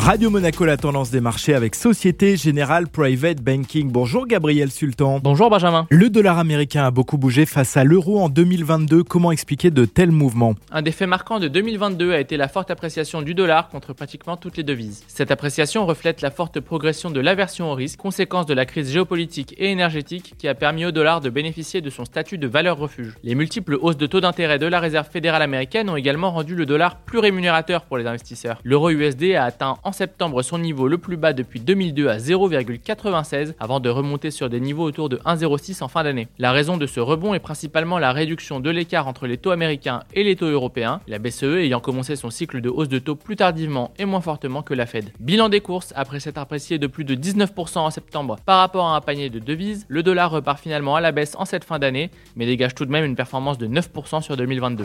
Radio Monaco, la tendance des marchés avec Société Générale Private Banking. Bonjour Gabriel Sultan. Bonjour Benjamin. Le dollar américain a beaucoup bougé face à l'euro en 2022. Comment expliquer de tels mouvements? Un des faits marquants de 2022 a été la forte appréciation du dollar contre pratiquement toutes les devises. Cette appréciation reflète la forte progression de l'aversion au risque, conséquence de la crise géopolitique et énergétique qui a permis au dollar de bénéficier de son statut de valeur refuge. Les multiples hausses de taux d'intérêt de la Réserve fédérale américaine ont également rendu le dollar plus rémunérateur pour les investisseurs. L'euro USD a atteint en septembre son niveau le plus bas depuis 2002 à 0,96 avant de remonter sur des niveaux autour de 1,06 en fin d'année. La raison de ce rebond est principalement la réduction de l'écart entre les taux américains et les taux européens, la BCE ayant commencé son cycle de hausse de taux plus tardivement et moins fortement que la Fed. Bilan des courses, après s'être apprécié de plus de 19% en septembre par rapport à un panier de devises, le dollar repart finalement à la baisse en cette fin d'année, mais dégage tout de même une performance de 9% sur 2022.